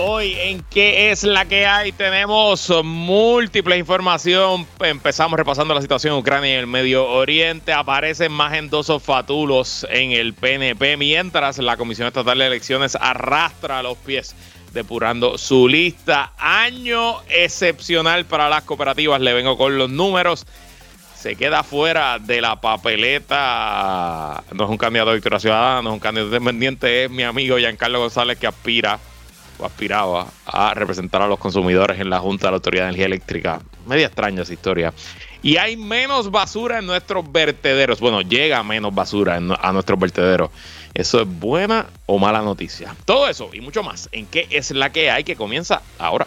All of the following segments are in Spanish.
Hoy en qué es la que hay tenemos múltiple información. Empezamos repasando la situación en Ucrania y el Medio Oriente. Aparecen más endosos fatulos en el PNP mientras la Comisión Estatal de Elecciones arrastra los pies depurando su lista. Año excepcional para las cooperativas. Le vengo con los números. Se queda fuera de la papeleta. No es un candidato a Victoria Ciudadana, no es un candidato independiente, es mi amigo Giancarlo González que aspira aspiraba a representar a los consumidores en la Junta de la Autoridad de Energía Eléctrica. Media extraña esa historia. Y hay menos basura en nuestros vertederos. Bueno, llega menos basura a nuestros vertederos. ¿Eso es buena o mala noticia? Todo eso y mucho más en qué es la que hay que comienza ahora.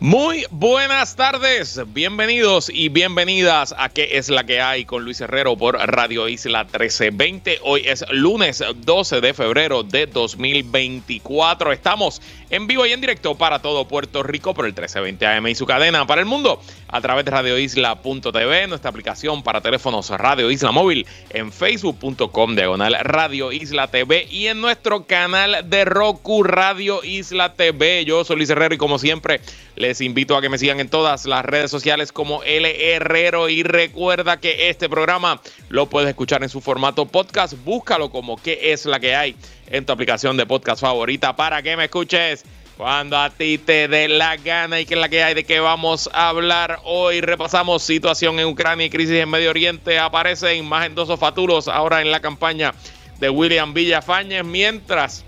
Muy buenas tardes, bienvenidos y bienvenidas a ¿Qué es la que hay? con Luis Herrero por Radio Isla 1320. Hoy es lunes 12 de febrero de 2024. Estamos en vivo y en directo para todo Puerto Rico por el 1320 AM y su cadena para el mundo a través de radioisla.tv, nuestra aplicación para teléfonos Radio Isla Móvil en facebook.com diagonal Radio Isla TV y en nuestro canal de Roku Radio Isla TV. Yo soy Luis Herrero y como siempre les invito a que me sigan en todas las redes sociales como L Herrero y recuerda que este programa lo puedes escuchar en su formato podcast. Búscalo como qué es la que hay en tu aplicación de podcast favorita para que me escuches cuando a ti te dé la gana y que es la que hay de que vamos a hablar hoy. Repasamos situación en Ucrania y crisis en Medio Oriente. Aparecen más endosos faturos ahora en la campaña de William Villafañez mientras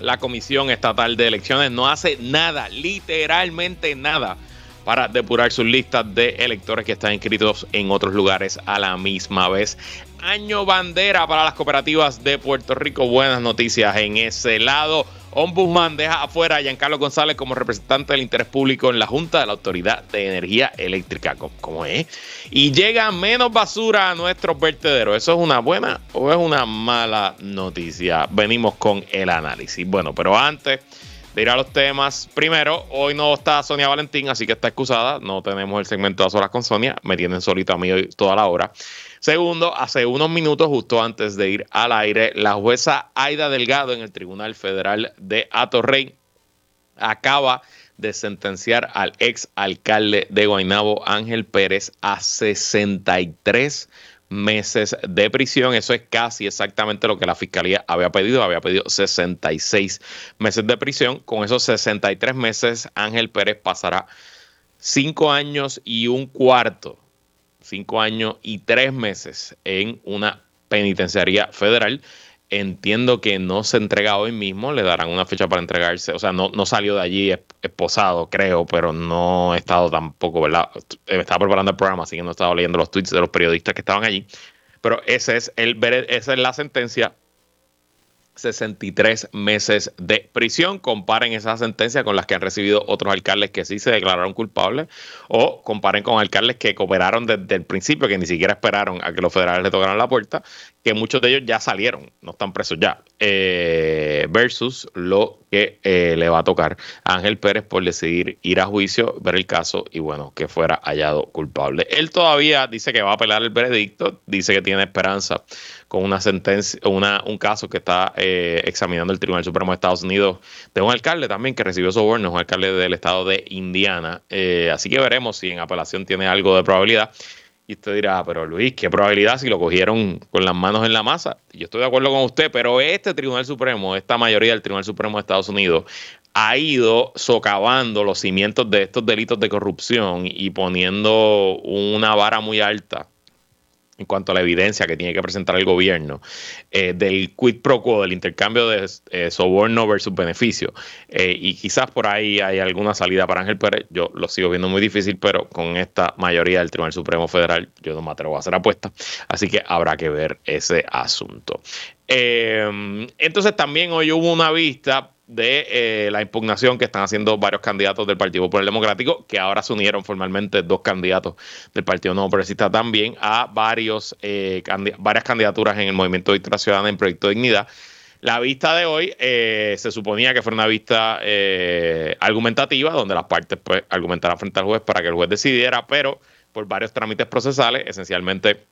la Comisión Estatal de Elecciones no hace nada, literalmente nada, para depurar sus listas de electores que están inscritos en otros lugares a la misma vez. Año bandera para las cooperativas de Puerto Rico. Buenas noticias en ese lado. Ombudsman deja afuera a Giancarlo González como representante del interés público en la Junta de la Autoridad de Energía Eléctrica, como es. Y llega menos basura a nuestros vertederos. ¿Eso es una buena o es una mala noticia? Venimos con el análisis. Bueno, pero antes de ir a los temas, primero, hoy no está Sonia Valentín, así que está excusada. No tenemos el segmento de las horas con Sonia. Me tienen solito a mí hoy toda la hora. Segundo, hace unos minutos, justo antes de ir al aire, la jueza Aida Delgado en el Tribunal Federal de Atorrey acaba de sentenciar al ex alcalde de Guaynabo, Ángel Pérez, a 63 meses de prisión. Eso es casi exactamente lo que la fiscalía había pedido. Había pedido 66 meses de prisión. Con esos 63 meses, Ángel Pérez pasará cinco años y un cuarto cinco años y tres meses en una penitenciaría federal. Entiendo que no se entrega hoy mismo, le darán una fecha para entregarse. O sea, no, no salió de allí esposado, creo, pero no he estado tampoco, ¿verdad? Me estaba preparando el programa, así que no he estado leyendo los tweets de los periodistas que estaban allí. Pero ese es el, esa es la sentencia 63 meses de prisión. Comparen esa sentencia con las que han recibido otros alcaldes que sí se declararon culpables o comparen con alcaldes que cooperaron desde el principio, que ni siquiera esperaron a que los federales le tocaran la puerta, que muchos de ellos ya salieron, no están presos ya, eh, versus lo que eh, le va a tocar a Ángel Pérez por decidir ir a juicio, ver el caso y bueno, que fuera hallado culpable. Él todavía dice que va a apelar el veredicto, dice que tiene esperanza con una sentencia, un caso que está eh, examinando el Tribunal Supremo de Estados Unidos de un alcalde también que recibió sobornos, un alcalde del estado de Indiana. Eh, así que veremos si en apelación tiene algo de probabilidad. Y usted dirá, ah, pero Luis, ¿qué probabilidad si lo cogieron con las manos en la masa? Yo estoy de acuerdo con usted, pero este Tribunal Supremo, esta mayoría del Tribunal Supremo de Estados Unidos, ha ido socavando los cimientos de estos delitos de corrupción y poniendo una vara muy alta en cuanto a la evidencia que tiene que presentar el gobierno eh, del quid pro quo, del intercambio de eh, soborno versus beneficio. Eh, y quizás por ahí hay alguna salida para Ángel Pérez. Yo lo sigo viendo muy difícil, pero con esta mayoría del Tribunal Supremo Federal yo no me atrevo a hacer apuesta. Así que habrá que ver ese asunto. Eh, entonces también hoy hubo una vista de eh, la impugnación que están haciendo varios candidatos del Partido Popular Democrático, que ahora se unieron formalmente dos candidatos del Partido Nuevo Progresista también a varios, eh, varias candidaturas en el Movimiento Victoria Ciudadana en Proyecto Dignidad. La vista de hoy eh, se suponía que fuera una vista argumentativa, donde las partes pues, argumentaran frente al juez para que el juez decidiera, pero por varios trámites procesales, esencialmente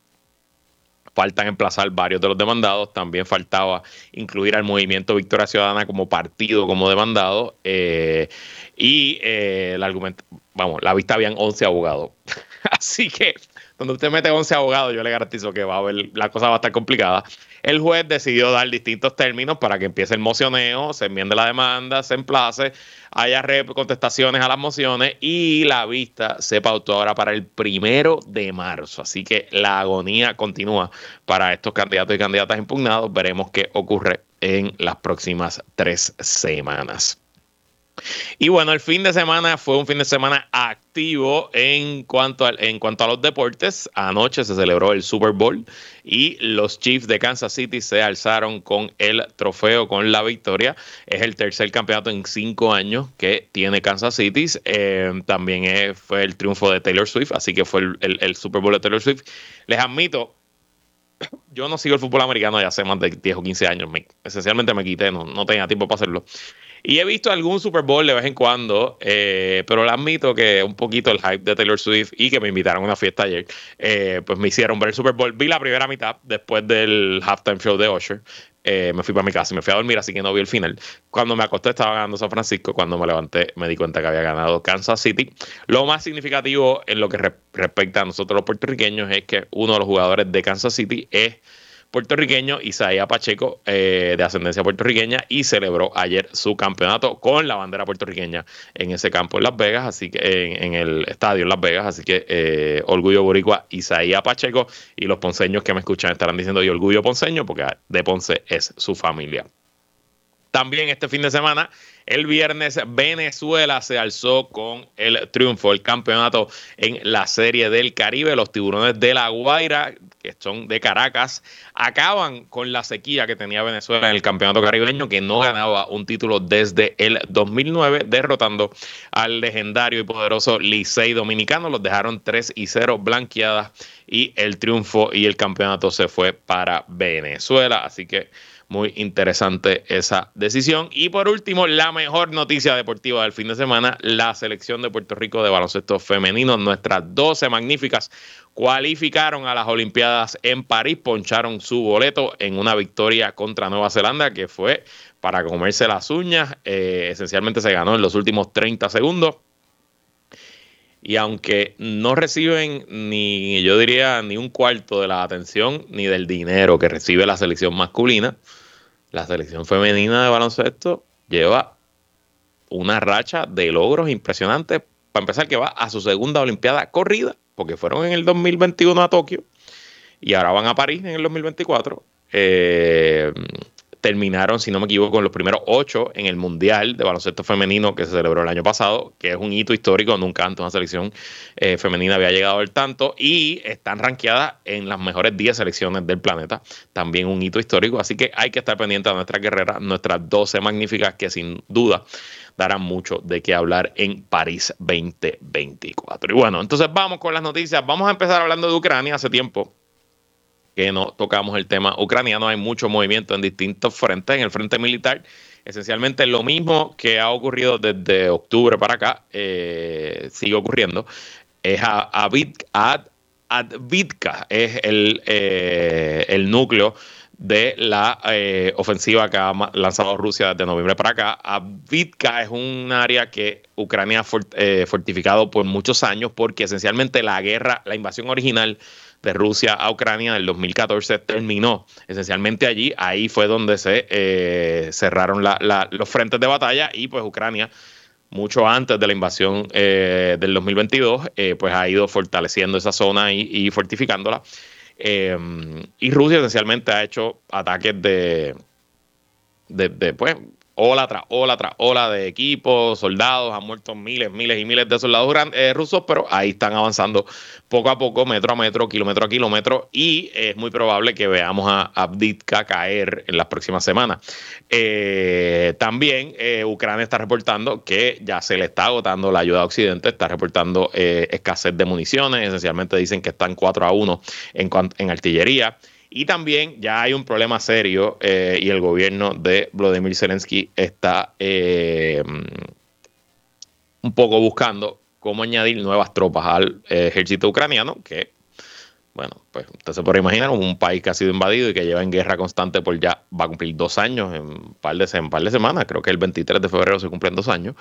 faltan emplazar varios de los demandados. También faltaba incluir al movimiento Victoria Ciudadana como partido, como demandado. Eh, y eh, el vamos, la vista habían 11 abogados. Así que cuando usted mete 11 abogados, yo le garantizo que va a haber, la cosa va a estar complicada. El juez decidió dar distintos términos para que empiece el mocioneo, se enmiende la demanda, se emplace, haya contestaciones a las mociones y la vista se pautó ahora para el primero de marzo. Así que la agonía continúa para estos candidatos y candidatas impugnados. Veremos qué ocurre en las próximas tres semanas. Y bueno, el fin de semana fue un fin de semana activo en cuanto, a, en cuanto a los deportes. Anoche se celebró el Super Bowl y los Chiefs de Kansas City se alzaron con el trofeo, con la victoria. Es el tercer campeonato en cinco años que tiene Kansas City. Eh, también fue el triunfo de Taylor Swift, así que fue el, Super Bowl de Taylor Swift. Les admito, yo no sigo el fútbol americano ya hace más de 10 o 15 años. esencialmente me quité, no, no tenía tiempo para hacerlo. Y he visto algún Super Bowl de vez en cuando, eh, pero le admito que un poquito el hype de Taylor Swift y que me invitaron a una fiesta ayer, eh, pues me hicieron ver el Super Bowl. Vi la primera mitad después del halftime show de Usher. Eh, me fui para mi casa y me fui a dormir, así que no vi el final. Cuando me acosté estaba ganando San Francisco. Cuando me levanté me di cuenta que había ganado Kansas City. Lo más significativo en lo que respecta a nosotros los puertorriqueños es que uno de los jugadores de Kansas City es puertorriqueño, Isaías Pacheco, eh, de ascendencia puertorriqueña, y celebró ayer su campeonato con la bandera puertorriqueña en ese campo en Las Vegas, así que en, el estadio en Las Vegas, así que eh, orgullo boricua, Isaías Pacheco, y los ponceños que me escuchan estarán diciendo y orgullo ponceño, porque de Ponce es su familia. También este fin de semana, el viernes, Venezuela se alzó con el triunfo, el campeonato en la Serie del Caribe. Los tiburones de La Guaira, que son de Caracas, acaban con la sequía que tenía Venezuela en el campeonato caribeño, que no ganaba un título desde el 2009, derrotando al legendario y poderoso Licey Dominicano. Los dejaron 3 y 0 blanqueadas y el triunfo y el campeonato se fue para Venezuela. Así que muy interesante esa decisión. Y por último, la mejor noticia deportiva del fin de semana, la selección de Puerto Rico de baloncesto femenino. Nuestras 12 magníficas cualificaron a las Olimpiadas en París, poncharon su boleto en una victoria contra Nueva Zelanda que fue para comerse las uñas. Eh, esencialmente se ganó en los últimos 30 segundos. Y aunque no reciben ni, yo diría, ni un cuarto de la atención ni del dinero que recibe la selección masculina, la selección femenina de baloncesto lleva una racha de logros impresionantes. Para empezar, que va a su segunda Olimpiada corrida, porque fueron en el 2021 a Tokio y ahora van a París en el 2024. Eh, terminaron, si no me equivoco, con los primeros ocho en el Mundial de Baloncesto Femenino que se celebró el año pasado, que es un hito histórico, nunca antes una selección eh, femenina había llegado al tanto, y están rankeadas en las mejores 10 selecciones del planeta, también un hito histórico, así que hay que estar pendiente de nuestras guerreras, nuestras 12 magníficas que sin duda darán mucho de qué hablar en París 2024. Y bueno, entonces vamos con las noticias, vamos a empezar hablando de Ucrania hace tiempo que no tocamos el tema ucraniano. Hay mucho movimiento en distintos frentes. En el frente militar, esencialmente lo mismo que ha ocurrido desde octubre para acá, eh, sigue ocurriendo. Es a, Advitka, es el, eh, el núcleo de la eh, ofensiva que ha lanzado Rusia desde noviembre para acá. Advitka es un área que Ucrania ha fortificado por muchos años porque esencialmente la guerra, la invasión original de Rusia a Ucrania en el 2014 terminó esencialmente allí. Ahí fue donde se eh, cerraron los frentes de batalla y pues Ucrania mucho antes de la invasión eh, del 2022, eh, pues ha ido fortaleciendo esa zona y, fortificándola. y Rusia esencialmente ha hecho ataques de, de, pues, ola tras ola tras ola de equipos, soldados, han muerto miles, miles y miles de soldados eh, rusos, pero ahí están avanzando poco a poco, metro a metro, kilómetro a kilómetro, y es muy probable que veamos a Abditka caer en las próximas semanas. Eh, también eh, Ucrania está reportando que ya se le está agotando la ayuda a Occidente, está reportando escasez de municiones, esencialmente dicen que están 4 a 1 en, en artillería. Y también ya hay un problema serio eh, y el gobierno de Vladimir Zelensky está eh, un poco buscando cómo añadir nuevas tropas al eh, ejército ucraniano, que, bueno, pues usted se puede imaginar un país que ha sido invadido y que lleva en guerra constante por ya, va a cumplir dos años en un par de, en par de semanas, creo que el 23 de febrero se cumplen dos años,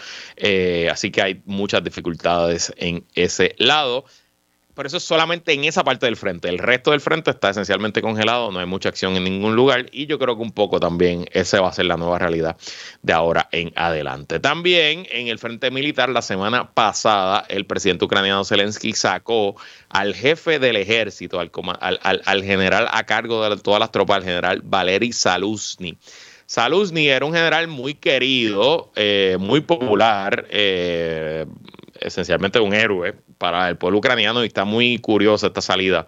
así que hay muchas dificultades en ese lado pero eso es solamente en esa parte del frente. El resto del frente está esencialmente congelado, no hay mucha acción en ningún lugar y yo creo que un poco también esa va a ser la nueva realidad de ahora en adelante. También en el frente militar, la semana pasada, el presidente ucraniano Zelensky sacó al jefe del ejército, al, al, general a cargo de todas las tropas, al general Valery Saluzny. Saluzny era un general muy querido, eh, muy popular, eh, esencialmente un héroe para el pueblo ucraniano y está muy curiosa esta salida.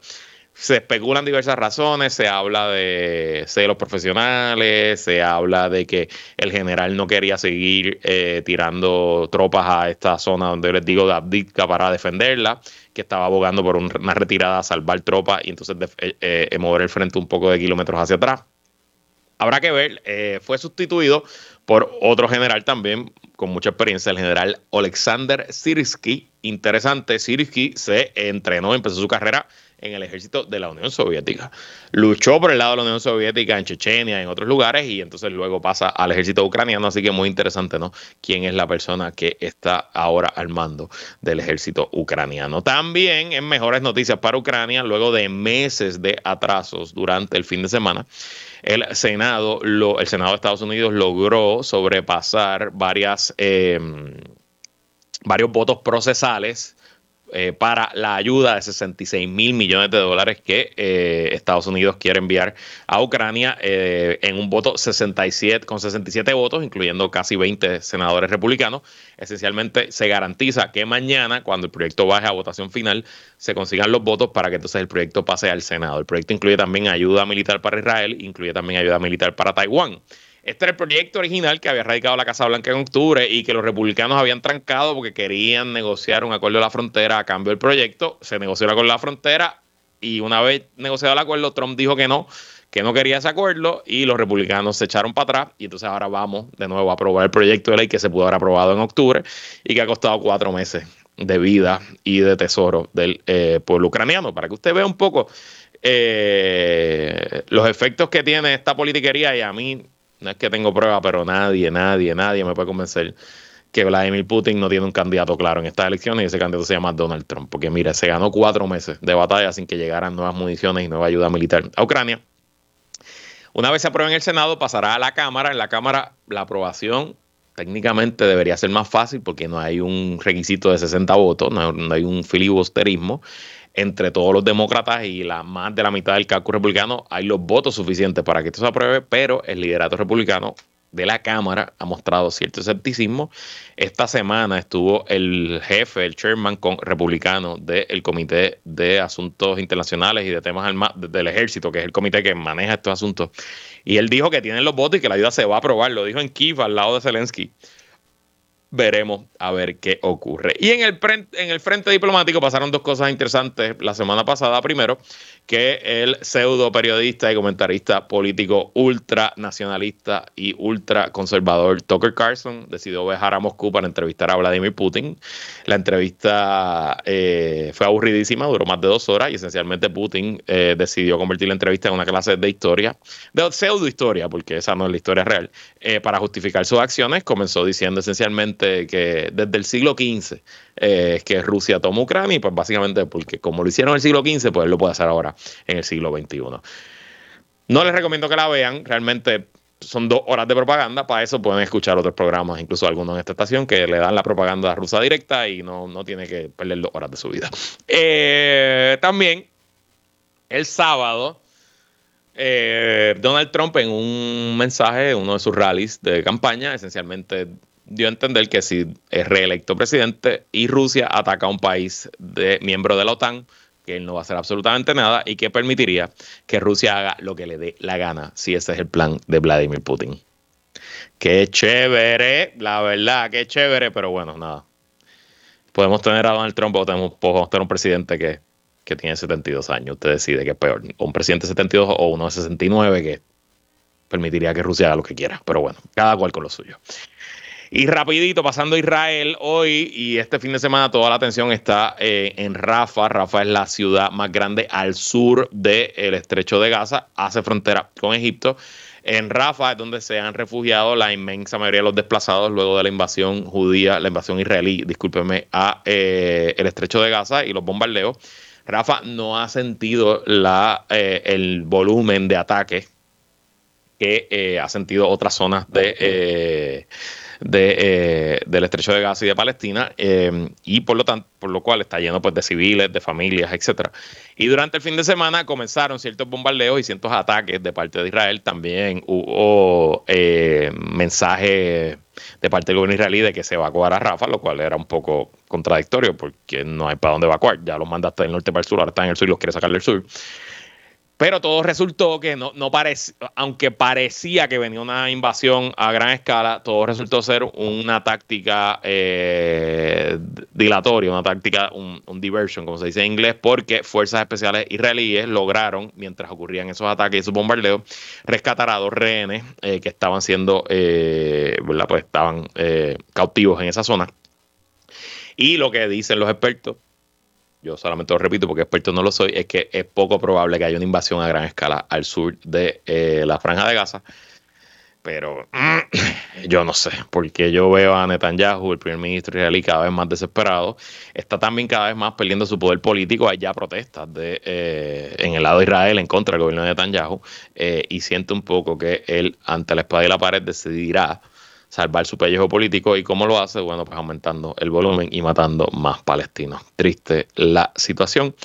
Se especulan diversas razones, se habla de celos profesionales, se habla de que el general no quería seguir eh, tirando tropas a esta zona donde les digo de Abdika para defenderla, que estaba abogando por una retirada salvar tropas y entonces eh, eh, mover el frente un poco de kilómetros hacia atrás. Habrá que ver, fue sustituido por otro general también con mucha experiencia, el general Alexander Sirsky. Interesante, Sirsky se entrenó, empezó su carrera en el ejército de la Unión Soviética. Luchó por el lado de la Unión Soviética en Chechenia, en otros lugares, y entonces luego pasa al ejército ucraniano, así que muy interesante, ¿no? ¿Quién es la persona que está ahora al mando del ejército ucraniano? También en mejores noticias para Ucrania, luego de meses de atrasos durante el fin de semana, el Senado, lo, el Senado de Estados Unidos logró sobrepasar varias, em, varios votos procesales eh, para la ayuda de 66 mil millones de dólares que eh, Estados Unidos quiere enviar a Ucrania eh, en un voto 67, con 67 votos, incluyendo casi 20 senadores republicanos. Esencialmente se garantiza que mañana, cuando el proyecto baje a votación final, se consigan los votos para que entonces el proyecto pase al Senado. El proyecto incluye también ayuda militar para Israel, incluye también ayuda militar para Taiwán. Este era el proyecto original que había radicado la Casa Blanca en octubre y que los republicanos habían trancado porque querían negociar un acuerdo de la frontera a cambio del proyecto. Se negoció el acuerdo de la frontera y una vez negociado el acuerdo, Trump dijo que no, que no quería ese acuerdo y los republicanos se echaron para atrás y entonces ahora vamos de nuevo a aprobar el proyecto de ley que se pudo haber aprobado en octubre y que ha costado cuatro meses de vida y de tesoro del eh, pueblo ucraniano. Para que usted vea un poco eh, los efectos que tiene esta politiquería y a mí no es que tengo prueba, pero nadie, nadie, nadie me puede convencer que Vladimir Putin no tiene un candidato claro en estas elecciones y ese candidato se llama Donald Trump. Porque mira, se ganó cuatro meses de batalla sin que llegaran nuevas municiones y nueva ayuda militar a Ucrania. Una vez se apruebe en el Senado, pasará a la Cámara. En la Cámara, la aprobación técnicamente debería ser más fácil porque no hay un requisito de 60 votos, no, hay un filibusterismo entre todos los demócratas y la más de la mitad del cálculo republicano hay los votos suficientes para que esto se apruebe, pero el liderato republicano de la Cámara ha mostrado cierto escepticismo. Esta semana estuvo el jefe, el chairman con, republicano del Comité de Asuntos Internacionales y de Temas del Ejército, que es el comité que maneja estos asuntos. Y él dijo que tienen los votos y que la ayuda se va a aprobar. Lo dijo en Kiev, al lado de Zelensky veremos a ver qué ocurre. Y en el, en el frente diplomático pasaron dos cosas interesantes la semana pasada. Primero, que el pseudo periodista y comentarista político ultra nacionalista y ultra conservador Tucker Carlson decidió viajar a Moscú para entrevistar a Vladimir Putin. La entrevista eh, fue aburridísima, duró más de dos horas y esencialmente Putin eh, decidió convertir la entrevista en una clase de historia, de pseudo historia, porque esa no es la historia real, eh, para justificar sus acciones. Comenzó diciendo esencialmente que desde el siglo XV eh, que Rusia toma Ucrania y pues básicamente porque como lo hicieron en el siglo XV, pues lo puede hacer ahora en el siglo XXI. No les recomiendo que la vean, realmente son dos horas de propaganda, para eso pueden escuchar otros programas, incluso algunos en esta estación, que le dan la propaganda rusa directa y no, no tiene que perder dos horas de su vida. Eh, también, el sábado, eh, Donald Trump en un mensaje, uno de sus rallies de campaña, esencialmente dio a entender que si es reelecto presidente y Rusia ataca a un país de miembro de la OTAN, que él no va a hacer absolutamente nada y que permitiría que Rusia haga lo que le dé la gana, si ese es el plan de Vladimir Putin. Qué chévere, la verdad, qué chévere, pero bueno, nada. Podemos tener a Donald Trump o podemos tener un presidente que, que tiene 72 años. Usted decide que es peor, un presidente de 72 o uno de 69 que permitiría que Rusia haga lo que quiera. Pero bueno, cada cual con lo suyo. Y rapidito, pasando a Israel, hoy y este fin de semana toda la atención está eh, en Rafa. Rafa es la ciudad más grande al sur del estrecho de Gaza, hace frontera con Egipto. En Rafa es donde se han refugiado la inmensa mayoría de los desplazados luego de la invasión judía, la invasión israelí, discúlpeme, a eh, el estrecho de Gaza y los bombardeos. Rafa no ha sentido la, eh, el volumen de ataque que ha sentido otras zonas de de, eh, del estrecho de Gaza y de Palestina, eh, y por lo por lo cual está lleno pues, de civiles, de familias, etcétera. Y durante el fin de semana comenzaron ciertos bombardeos y ciertos ataques de parte de Israel. También hubo eh, mensajes de parte del gobierno israelí de que se evacuara Rafa, lo cual era un poco contradictorio porque no hay para dónde evacuar. Ya los mandaste del norte para el sur, ahora están en el sur y los quiere sacar del sur. Pero todo resultó que no, no parece, aunque parecía que venía una invasión a gran escala, todo resultó ser una táctica eh, dilatoria, una táctica, un, diversion, como se dice en inglés, porque fuerzas especiales israelíes lograron, mientras ocurrían esos ataques y esos bombardeos, rescatar a dos rehenes eh, que estaban siendo, eh. Pues estaban cautivos en esa zona. Y lo que dicen los expertos yo solamente lo repito porque experto no lo soy, es que es poco probable que haya una invasión a gran escala al sur de eh, la franja de Gaza. Pero yo no sé, porque yo veo a Netanyahu, el primer ministro israelí, cada vez más desesperado. Está también cada vez más perdiendo su poder político. Hay ya protestas de, eh, en el lado de Israel en contra del gobierno de Netanyahu. Eh, y siento un poco que él, ante la espada y la pared, decidirá salvar su pellejo político. ¿Y cómo lo hace? Bueno, pues aumentando el volumen y matando más palestinos. Triste la situación.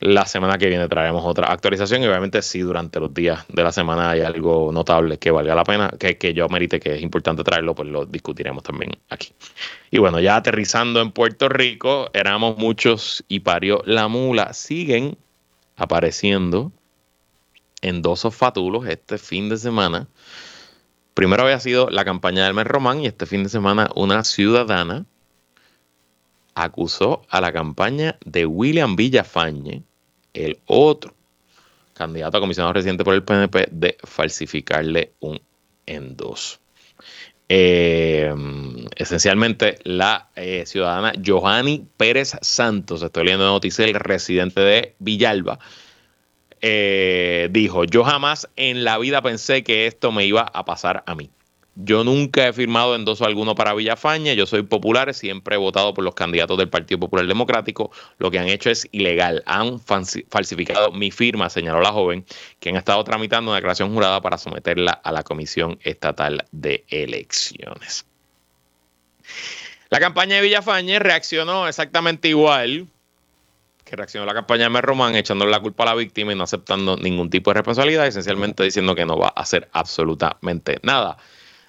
La semana que viene traeremos otra actualización y obviamente si durante los días de la semana hay algo notable que valga la pena, que, que yo merite que es importante traerlo, pues lo discutiremos también aquí. Y bueno, ya aterrizando en Puerto Rico, éramos muchos y parió la mula. Siguen apareciendo en dos fatulos este fin de semana Primero había sido la campaña del mes Román y este fin de semana una ciudadana acusó a la campaña de William Villafañe, el otro candidato a comisionado residente por el PNP, de falsificarle un endoso. Eh, esencialmente, la eh, ciudadana Johanny Pérez Santos, estoy leyendo noticia, el residente de Villalba, eh, dijo, yo jamás en la vida pensé que esto me iba a pasar a mí. Yo nunca he firmado endoso alguno para Villafaña, yo soy popular, siempre he votado por los candidatos del Partido Popular Democrático. Lo que han hecho es ilegal, han falsificado mi firma, señaló la joven, que han estado tramitando una declaración jurada para someterla a la Comisión Estatal de Elecciones. La campaña de Villafañe reaccionó exactamente igual que reaccionó la campaña de Merromán echándole la culpa a la víctima y no aceptando ningún tipo de responsabilidad, esencialmente diciendo que no va a hacer absolutamente nada.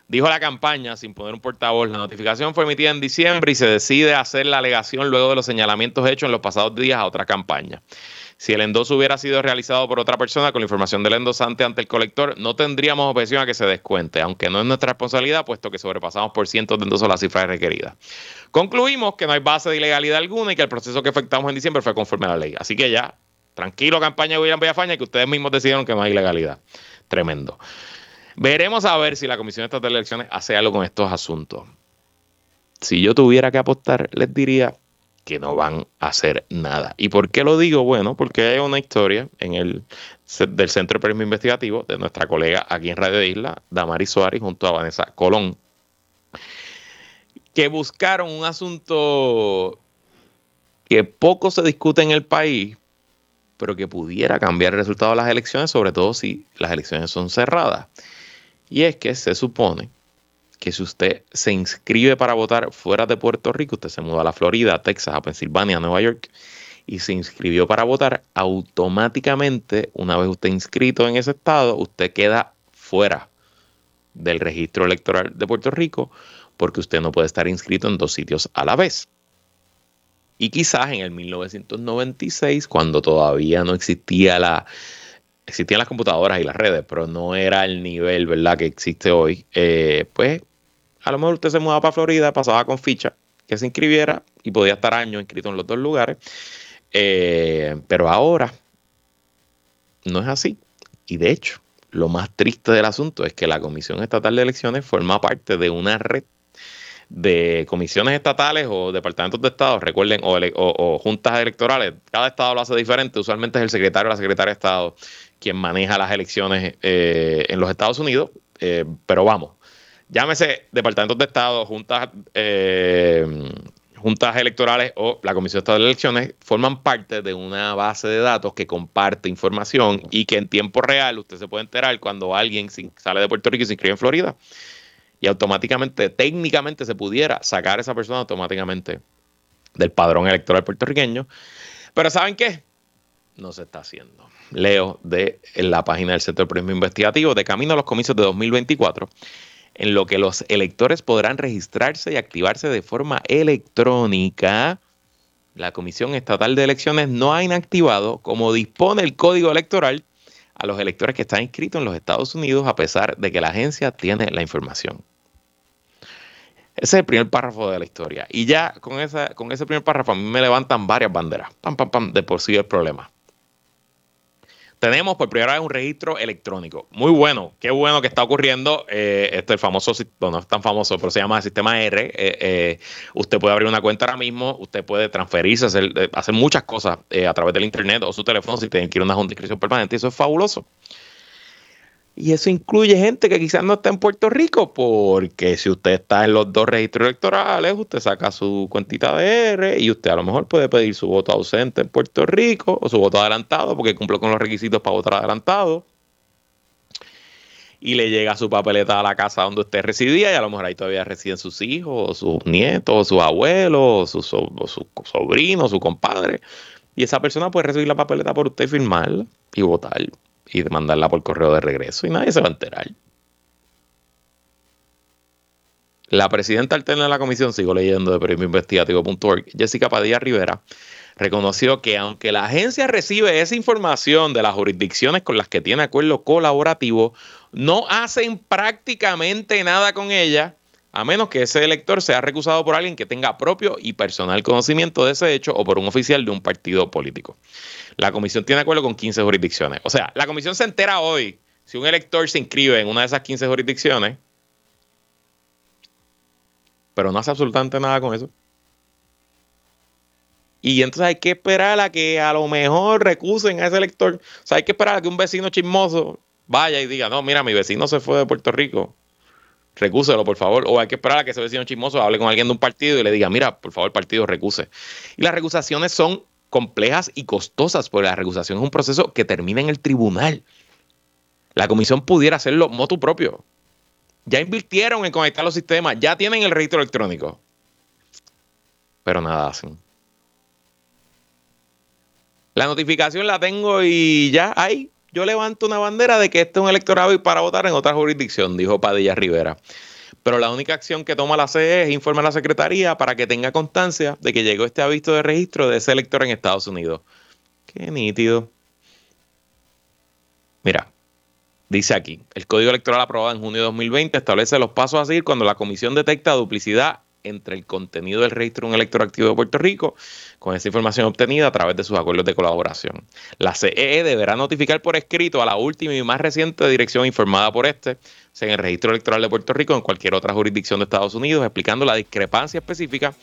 Dijo la campaña, sin poner un portavoz, la notificación fue emitida en diciembre y se decide hacer la alegación luego de los señalamientos hechos en los pasados días a otra campaña. Si el endoso hubiera sido realizado por otra persona con la información del endosante ante el colector, no tendríamos objeción a que se descuente, aunque no es nuestra responsabilidad, puesto que sobrepasamos por cientos de endosos las cifras requeridas. Concluimos que no hay base de ilegalidad alguna y que el proceso que efectuamos en diciembre fue conforme a la ley. Así que ya, tranquilo, campaña de William Villafaña, que ustedes mismos decidieron que no hay ilegalidad. Tremendo. Veremos a ver si la Comisión Estatal de Elecciones hace algo con estos asuntos. Si yo tuviera que apostar, les diría que no van a hacer nada. ¿Y por qué lo digo? Bueno, porque hay una historia en el del Centro de Periodismo Investigativo de nuestra colega aquí en Radio Isla, Damari Suárez, junto a Vanessa Colón, que buscaron un asunto que poco se discute en el país, pero que pudiera cambiar el resultado de las elecciones, sobre todo si las elecciones son cerradas. Y es que se supone que si usted se inscribe para votar fuera de Puerto Rico, usted se muda a la Florida, a Texas, a Pensilvania, a Nueva York, y se inscribió para votar, automáticamente, una vez usted inscrito en ese estado, usted queda fuera del registro electoral de Puerto Rico porque usted no puede estar inscrito en dos sitios a la vez. Y quizás en el 1996, cuando todavía no existía la, existían las computadoras y las redes, pero no era el nivel, ¿verdad?, que existe hoy, eh, pues a lo mejor usted se mudaba para Florida, pasaba con ficha, que se inscribiera y podía estar años inscrito en los dos lugares. Eh, pero ahora no es así. Y de hecho, lo más triste del asunto es que la Comisión Estatal de Elecciones forma parte de una red de comisiones estatales o departamentos de Estado, recuerden, o, juntas electorales. Cada Estado lo hace diferente. Usualmente es el secretario o la secretaria de Estado quien maneja las elecciones eh, en los Estados Unidos. Eh, pero vamos, llámese departamentos de Estado, juntas, eh, juntas electorales o la Comisión Estatal de Elecciones, forman parte de una base de datos que comparte información y que en tiempo real usted se puede enterar cuando alguien sale de Puerto Rico y se inscribe en Florida. Y automáticamente, técnicamente se pudiera sacar a esa persona automáticamente del padrón electoral puertorriqueño. Pero ¿saben qué? No se está haciendo. Leo de la página del Centro de Periodismo Investigativo de camino a los comicios de 2024 en lo que los electores podrán registrarse y activarse de forma electrónica. La Comisión Estatal de Elecciones no ha inactivado, como dispone el Código Electoral, a los electores que están inscritos en los Estados Unidos, a pesar de que la agencia tiene la información. Ese es el primer párrafo de la historia. Y ya con, ese primer párrafo a mí me levantan varias banderas. Pam, pam, pam, de por sí el problema tenemos por primera vez un registro electrónico. Muy bueno, qué bueno que está ocurriendo. Eh, este el famoso, bueno, no es tan famoso, pero se llama el sistema R. Eh, eh, usted puede abrir una cuenta ahora mismo, usted puede transferirse, hacer, hacer muchas cosas a través del internet o su teléfono si tiene que ir a una inscripción permanente. Eso es fabuloso. Y eso incluye gente que quizás no está en Puerto Rico, porque si usted está en los dos registros electorales, usted saca su cuentita de R y usted a lo mejor puede pedir su voto ausente en Puerto Rico o su voto adelantado, porque cumple con los requisitos para votar adelantado. Y le llega su papeleta a la casa donde usted residía y a lo mejor ahí todavía residen sus hijos, o sus nietos, o sus abuelos, o su, su sobrino, su compadre. Y esa persona puede recibir la papeleta por usted y firmarla y votar y mandarla por correo de regreso y nadie se va a enterar. La presidenta alterna de la comisión, sigo leyendo de premioinvestigativo.org, Jessica Padilla Rivera, reconoció que aunque la agencia recibe esa información de las jurisdicciones con las que tiene acuerdo colaborativo, no hacen prácticamente nada con ella a menos que ese elector sea recusado por alguien que tenga propio y personal conocimiento de ese hecho o por un oficial de un partido político. La comisión tiene acuerdo con 15 jurisdicciones. O sea, la comisión se entera hoy si un elector se inscribe en una de esas 15 jurisdicciones, pero no hace absolutamente nada con eso. Y entonces hay que esperar a que a lo mejor recusen a ese elector. O sea, hay que esperar a que un vecino chismoso vaya y diga, no, mira, mi vecino se fue de Puerto Rico recúselo, por favor. O hay que esperar a que ese vecino chismoso hable con alguien de un partido y le diga, mira, por favor, partido, recuse. Y las recusaciones son complejas y costosas, porque la recusación es un proceso que termina en el tribunal. La comisión pudiera hacerlo motu propio. Ya invirtieron en conectar los sistemas, ya tienen el registro electrónico. Pero nada hacen. La notificación la tengo y ya hay yo levanto una bandera de que este es un electorado y para votar en otra jurisdicción, dijo Padilla Rivera. Pero la única acción que toma la CE es informar a la Secretaría para que tenga constancia de que llegó este aviso de registro de ese elector en Estados Unidos. Qué nítido. Mira, dice aquí, el Código Electoral aprobado en junio de 2020 establece los pasos a seguir cuando la Comisión detecta duplicidad entre el contenido del registro de un elector activo de Puerto Rico con esa información obtenida a través de sus acuerdos de colaboración. La CEE deberá notificar por escrito a la última y más reciente dirección informada por este, en el registro electoral de Puerto Rico o en cualquier otra jurisdicción de Estados Unidos, explicando la discrepancia específica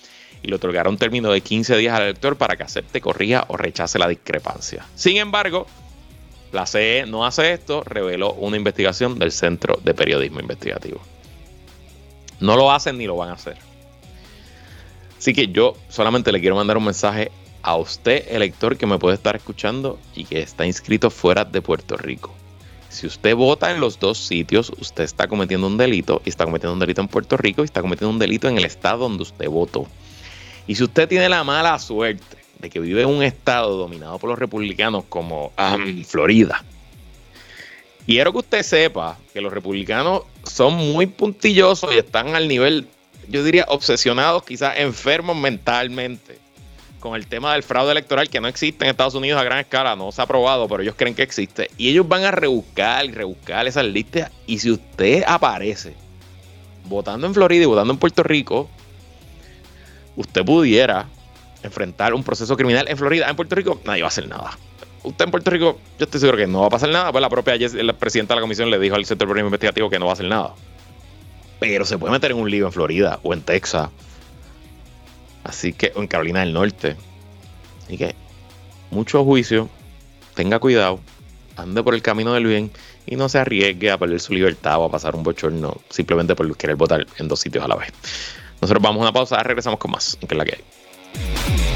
y le otorgará un término de 15 días al elector para que acepte, corrija o rechace la discrepancia. Sin embargo, la CE no hace esto, reveló una investigación del Centro de Periodismo Investigativo. No lo hacen ni lo van a hacer. Así que yo solamente le quiero mandar un mensaje a usted, elector, que me puede estar escuchando y que está inscrito fuera de Puerto Rico. Si usted vota en los dos sitios, usted está cometiendo un delito y está cometiendo un delito en Puerto Rico y está cometiendo un delito en el estado donde usted votó. Y si usted tiene la mala suerte de que vive en un estado dominado por los republicanos como Florida. Y quiero que usted sepa que los republicanos son muy puntillosos y están al nivel, yo diría, obsesionados, quizás enfermos mentalmente con el tema del fraude electoral que no existe en Estados Unidos a gran escala, no se ha probado, pero ellos creen que existe. Y ellos van a rebuscar y rebuscar esas listas. Y si usted aparece votando en Florida y votando en Puerto Rico, usted pudiera enfrentar un proceso criminal en Florida. En Puerto Rico nadie va a hacer nada. Usted en Puerto Rico, yo estoy seguro que no va a pasar nada. Pues la propia la presidenta de la comisión le dijo al Centro de Investigativo que no va a hacer nada. Pero se puede meter en un lío en Florida o en Texas. Así que, o en Carolina del Norte. Así que, mucho juicio, tenga cuidado, ande por el camino del bien y no se arriesgue a perder su libertad o a pasar un bochorno simplemente por querer votar en dos sitios a la vez. Nosotros vamos a una pausa, regresamos con más, que es la que hay.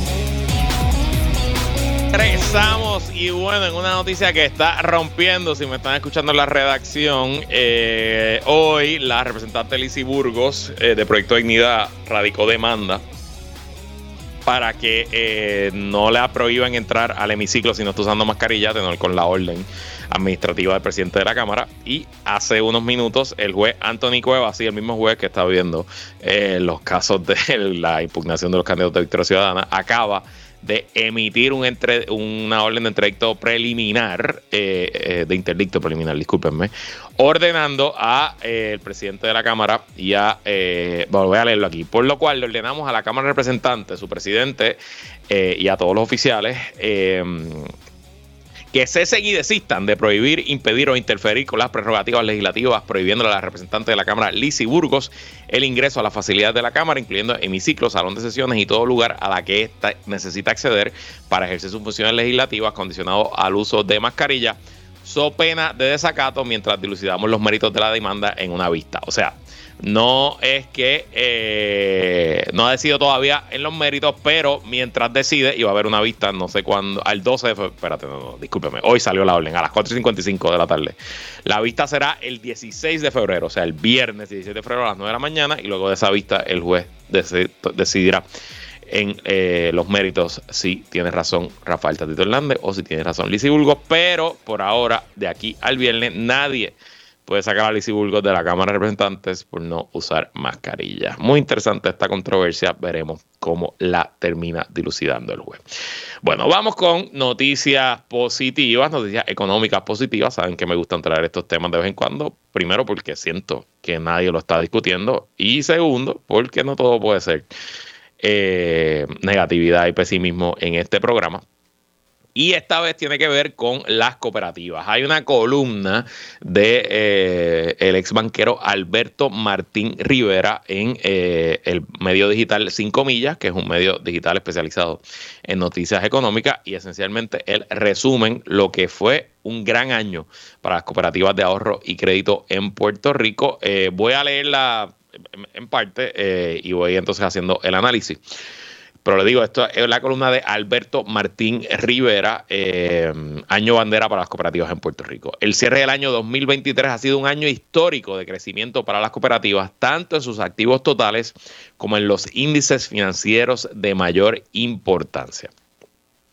Regresamos y bueno, en una noticia que está rompiendo, si me están escuchando en la redacción, eh, hoy la representante Lizy Burgos eh, de Proyecto Dignidad radicó demanda para que eh, no le prohíban entrar al hemiciclo si no está usando mascarilla, tener con la orden administrativa del presidente de la Cámara. Y hace unos minutos el juez Anthony Cuevas, sí, el mismo juez que está viendo los casos de la impugnación de los candidatos de Victoria Ciudadana, acaba de emitir un entre, una orden de interdicto preliminar, eh, eh, de interdicto preliminar, discúlpenme, ordenando a eh, el presidente de la Cámara y a, bueno, voy a leerlo aquí, por lo cual le ordenamos a la Cámara de Representantes, su presidente y a todos los oficiales, que cesen y desistan de prohibir, impedir o interferir con las prerrogativas legislativas, prohibiéndole a la representante de la Cámara, Lisi Burgos, el ingreso a las facilidades de la Cámara, incluyendo hemiciclo, salón de sesiones y todo lugar a la que ésta necesita acceder para ejercer sus funciones legislativas, condicionado al uso de mascarilla, so pena de desacato mientras dilucidamos los méritos de la demanda en una vista. O sea, no es que eh, no ha decidido todavía en los méritos, pero mientras decide, y va a haber una vista, no sé cuándo, al 12 de febrero, espérate, no, no, discúlpeme, hoy salió la orden, a las 4.55 de la tarde. La vista será el 16 de febrero, o sea, el viernes 16 de febrero a las 9 de la mañana, y luego de esa vista el juez decidirá en eh, los méritos si tiene razón Rafael Tatito Hernández o si tiene razón Lizy Bulgo, pero por ahora, de aquí al viernes, nadie puede sacar a Lizzie Burgos de la Cámara de Representantes por no usar mascarilla. Muy interesante esta controversia, veremos cómo la termina dilucidando el juez. Bueno, vamos con noticias positivas, noticias económicas positivas. Saben que me gustan traer estos temas de vez en cuando. Primero, porque siento que nadie lo está discutiendo. Y segundo, porque no todo puede ser eh, negatividad y pesimismo en este programa. Y esta vez tiene que ver con las cooperativas. Hay una columna de eh, el ex banquero Alberto Martín Rivera en eh, el medio digital 5 millas, que es un medio digital especializado en noticias económicas, y esencialmente él resumen lo que fue un gran año para las cooperativas de ahorro y crédito en Puerto Rico. Eh, voy a leerla en parte y voy entonces haciendo el análisis. Pero le digo, esto es la columna de Alberto Martín Rivera, eh, año bandera para las cooperativas en Puerto Rico. El cierre del año 2023 ha sido un año histórico de crecimiento para las cooperativas, tanto en sus activos totales como en los índices financieros de mayor importancia.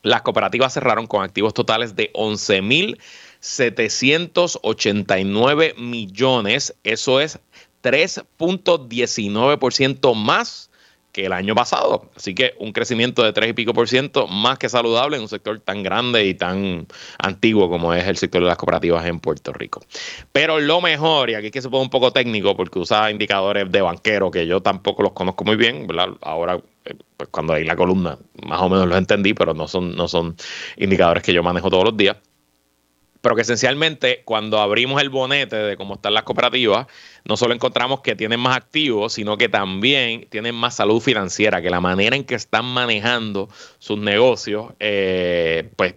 Las cooperativas cerraron con activos totales de 11.789 millones, eso es 3.19% más que el año pasado. Así que un crecimiento de 3 y pico por ciento más que saludable en un sector tan grande y tan antiguo como es el sector de las cooperativas en Puerto Rico. Pero lo mejor, y aquí es que se pone un poco técnico porque usa indicadores de banquero que yo tampoco los conozco muy bien, ¿verdad? Ahora eh, pues cuando hay la columna más o menos los entendí, pero no son, no son indicadores que yo manejo todos los días pero que esencialmente cuando abrimos el bonete de cómo están las cooperativas, no solo encontramos que tienen más activos, sino que también tienen más salud financiera, que la manera en que están manejando sus negocios, eh, pues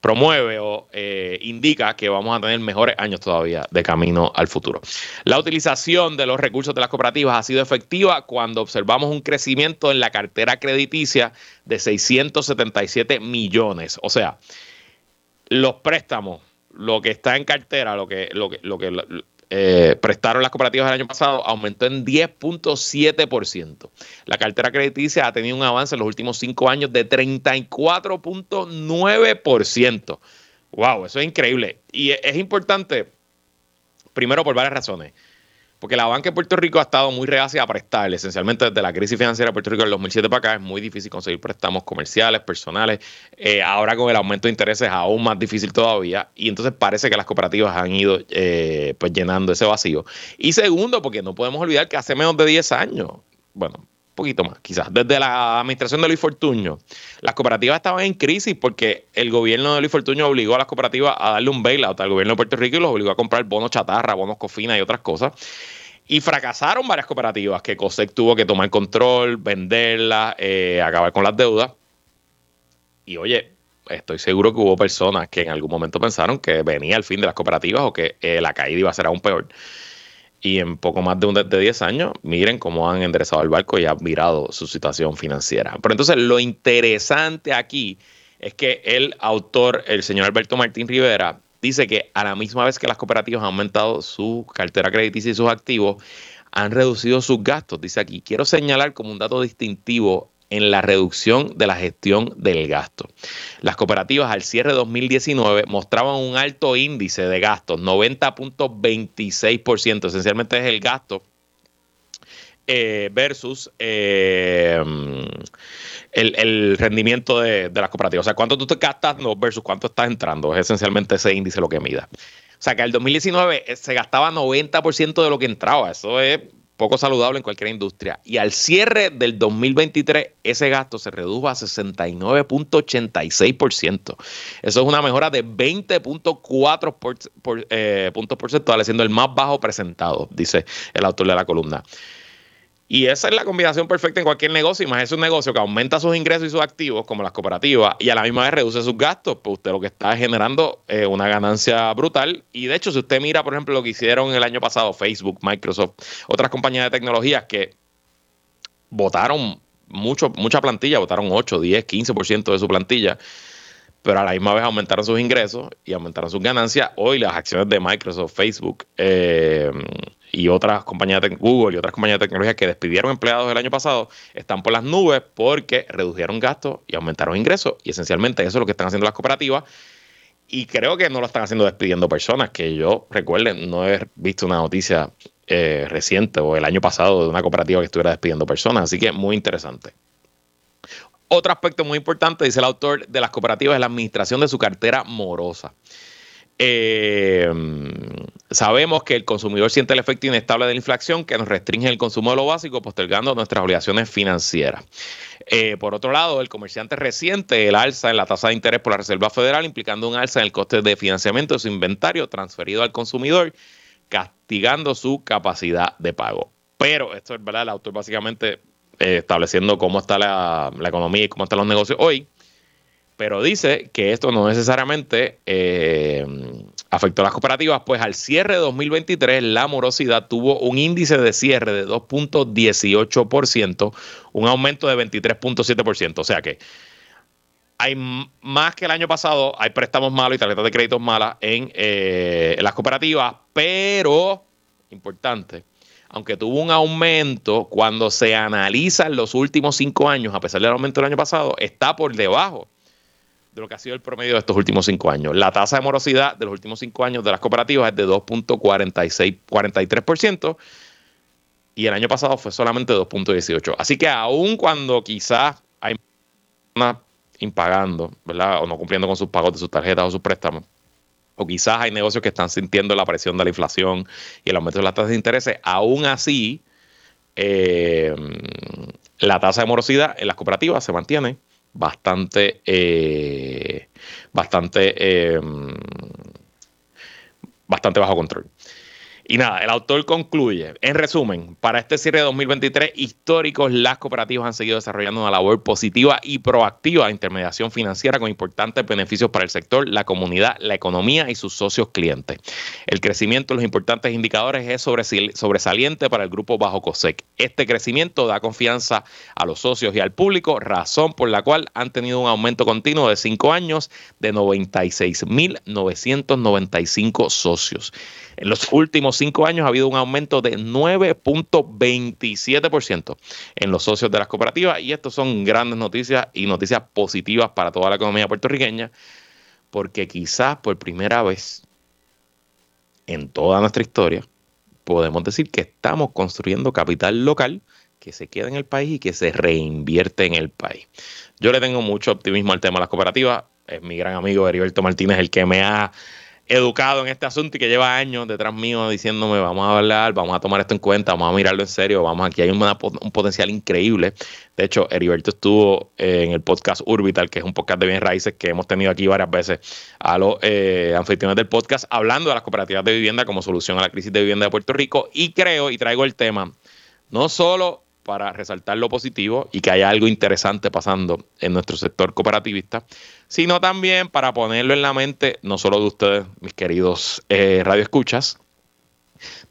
promueve o eh, indica que vamos a tener mejores años todavía de camino al futuro. La utilización de los recursos de las cooperativas ha sido efectiva cuando observamos un crecimiento en la cartera crediticia de 677 millones. O sea, los préstamos, lo que está en cartera, lo que, lo que, lo que eh, prestaron las cooperativas el año pasado aumentó en 10.7%. La cartera crediticia ha tenido un avance en los últimos cinco años de 34.9%. Wow, eso es increíble. Y es importante, primero por varias razones. Porque la banca de Puerto Rico ha estado muy reacia a prestar, esencialmente desde la crisis financiera de Puerto Rico en 2007 para acá es muy difícil conseguir préstamos comerciales, personales. Eh, ahora con el aumento de intereses es aún más difícil todavía. Y entonces parece que las cooperativas han ido eh, pues llenando ese vacío. Y segundo, porque no podemos olvidar que hace menos de 10 años, bueno, poquito más, quizás. Desde la administración de Luis Fortuño, las cooperativas estaban en crisis porque el gobierno de Luis Fortuño obligó a las cooperativas a darle un bailout al gobierno de Puerto Rico y los obligó a comprar bonos chatarra, bonos cofina y otras cosas. Y fracasaron varias cooperativas que COSEC tuvo que tomar control, venderlas, eh, acabar con las deudas. Y oye, estoy seguro que hubo personas que en algún momento pensaron que venía el fin de las cooperativas o que eh, la caída iba a ser aún peor. Y en poco más de, un, de 10 años, miren cómo han enderezado el barco y han mirado su situación financiera. Pero entonces lo interesante aquí es que el autor, el señor Alberto Martín Rivera, dice que a la misma vez que las cooperativas han aumentado su cartera crediticia y sus activos, han reducido sus gastos. Dice aquí, quiero señalar como un dato distintivo en la reducción de la gestión del gasto. Las cooperativas al cierre de 2019 mostraban un alto índice de gastos, 90.26%, esencialmente es el gasto eh, versus eh, el, rendimiento de, las cooperativas. O sea, cuánto tú te gastas versus cuánto estás entrando. Es esencialmente ese índice lo que mida. O sea, que el 2019 eh, se gastaba 90% de lo que entraba. Eso es poco saludable en cualquier industria. Y al cierre del 2023, ese gasto se redujo a 69.86%. Eso es una mejora de 20.4 puntos porcentuales, siendo el más bajo presentado, dice el autor de la columna. Y esa es la combinación perfecta en cualquier negocio. más es un negocio que aumenta sus ingresos y sus activos, como las cooperativas, y a la misma vez reduce sus gastos. Pues usted lo que está generando es una ganancia brutal. Y de hecho, si usted mira, por ejemplo, lo que hicieron el año pasado Facebook, Microsoft, otras compañías de tecnologías que votaron mucho, mucha plantilla, votaron 8, 10, 15% de su plantilla pero a la misma vez aumentaron sus ingresos y aumentaron sus ganancias. Hoy las acciones de Microsoft, Facebook eh, y otras compañías de Google y otras compañías de tecnología que despidieron empleados el año pasado están por las nubes porque redujeron gastos y aumentaron ingresos. Y esencialmente eso es lo que están haciendo las cooperativas. Y creo que no lo están haciendo despidiendo personas, que yo recuerden, no he visto una noticia eh, reciente o el año pasado de una cooperativa que estuviera despidiendo personas. Así que muy interesante. Otro aspecto muy importante, dice el autor de las cooperativas, es la administración de su cartera morosa. Eh, sabemos que el consumidor siente el efecto inestable de la inflación que nos restringe el consumo de lo básico, postergando nuestras obligaciones financieras. Eh, por otro lado, el comerciante reciente el alza en la tasa de interés por la Reserva Federal, implicando un alza en el coste de financiamiento de su inventario transferido al consumidor, castigando su capacidad de pago. Pero esto es verdad, el autor básicamente eh, estableciendo cómo está la, economía y cómo están los negocios hoy, pero dice que esto no necesariamente eh, afectó a las cooperativas, pues al cierre de 2023 la morosidad tuvo un índice de cierre de 2.18%, un aumento de 23.7%, o sea que hay más que el año pasado, hay préstamos malos y tarjetas de créditos malas eh, en las cooperativas, pero, importante, aunque tuvo un aumento, cuando se analizan los últimos cinco años, a pesar del aumento del año pasado, está por debajo de lo que ha sido el promedio de estos últimos cinco años. La tasa de morosidad de los últimos cinco años de las cooperativas es de 2.43% y el año pasado fue solamente 2.18. Así que aun cuando quizás hay una impagando, ¿verdad? O no cumpliendo con sus pagos de sus tarjetas o sus préstamos, o quizás hay negocios que están sintiendo la presión de la inflación y el aumento de las tasas de interés, aún así, eh, la tasa de morosidad en las cooperativas se mantiene bastante, eh, bastante, eh, bastante bajo control. Y nada, el autor concluye, en resumen, para este cierre de 2023 históricos, las cooperativas han seguido desarrollando una labor positiva y proactiva de intermediación financiera con importantes beneficios para el sector, la comunidad, la economía y sus socios clientes. El crecimiento de los importantes indicadores es sobresaliente para el grupo Bajo COSEC. Este crecimiento da confianza a los socios y al público, razón por la cual han tenido un aumento continuo de cinco años de 96.995 socios. En los últimos cinco años ha habido un aumento de 9.27% en los socios de las cooperativas y esto son grandes noticias y noticias positivas para toda la economía puertorriqueña porque quizás por primera vez en toda nuestra historia podemos decir que estamos construyendo capital local que se queda en el país y que se reinvierte en el país. Yo le tengo mucho optimismo al tema de las cooperativas. Es mi gran amigo Heriberto Martínez el que me ha educado en este asunto y que lleva años detrás mío diciéndome vamos a hablar, vamos a tomar esto en cuenta, vamos a mirarlo en serio, vamos aquí hay un potencial increíble. De hecho, Heriberto estuvo en el podcast Urbital, que es un podcast de bienes raíces que hemos tenido aquí varias veces a los eh, anfitriones del podcast, hablando de las cooperativas de vivienda como solución a la crisis de vivienda de Puerto Rico. Y creo, y traigo el tema, no solo para resaltar lo positivo y que haya algo interesante pasando en nuestro sector cooperativista, sino también para ponerlo en la mente, no solo de ustedes, mis queridos eh, radioescuchas,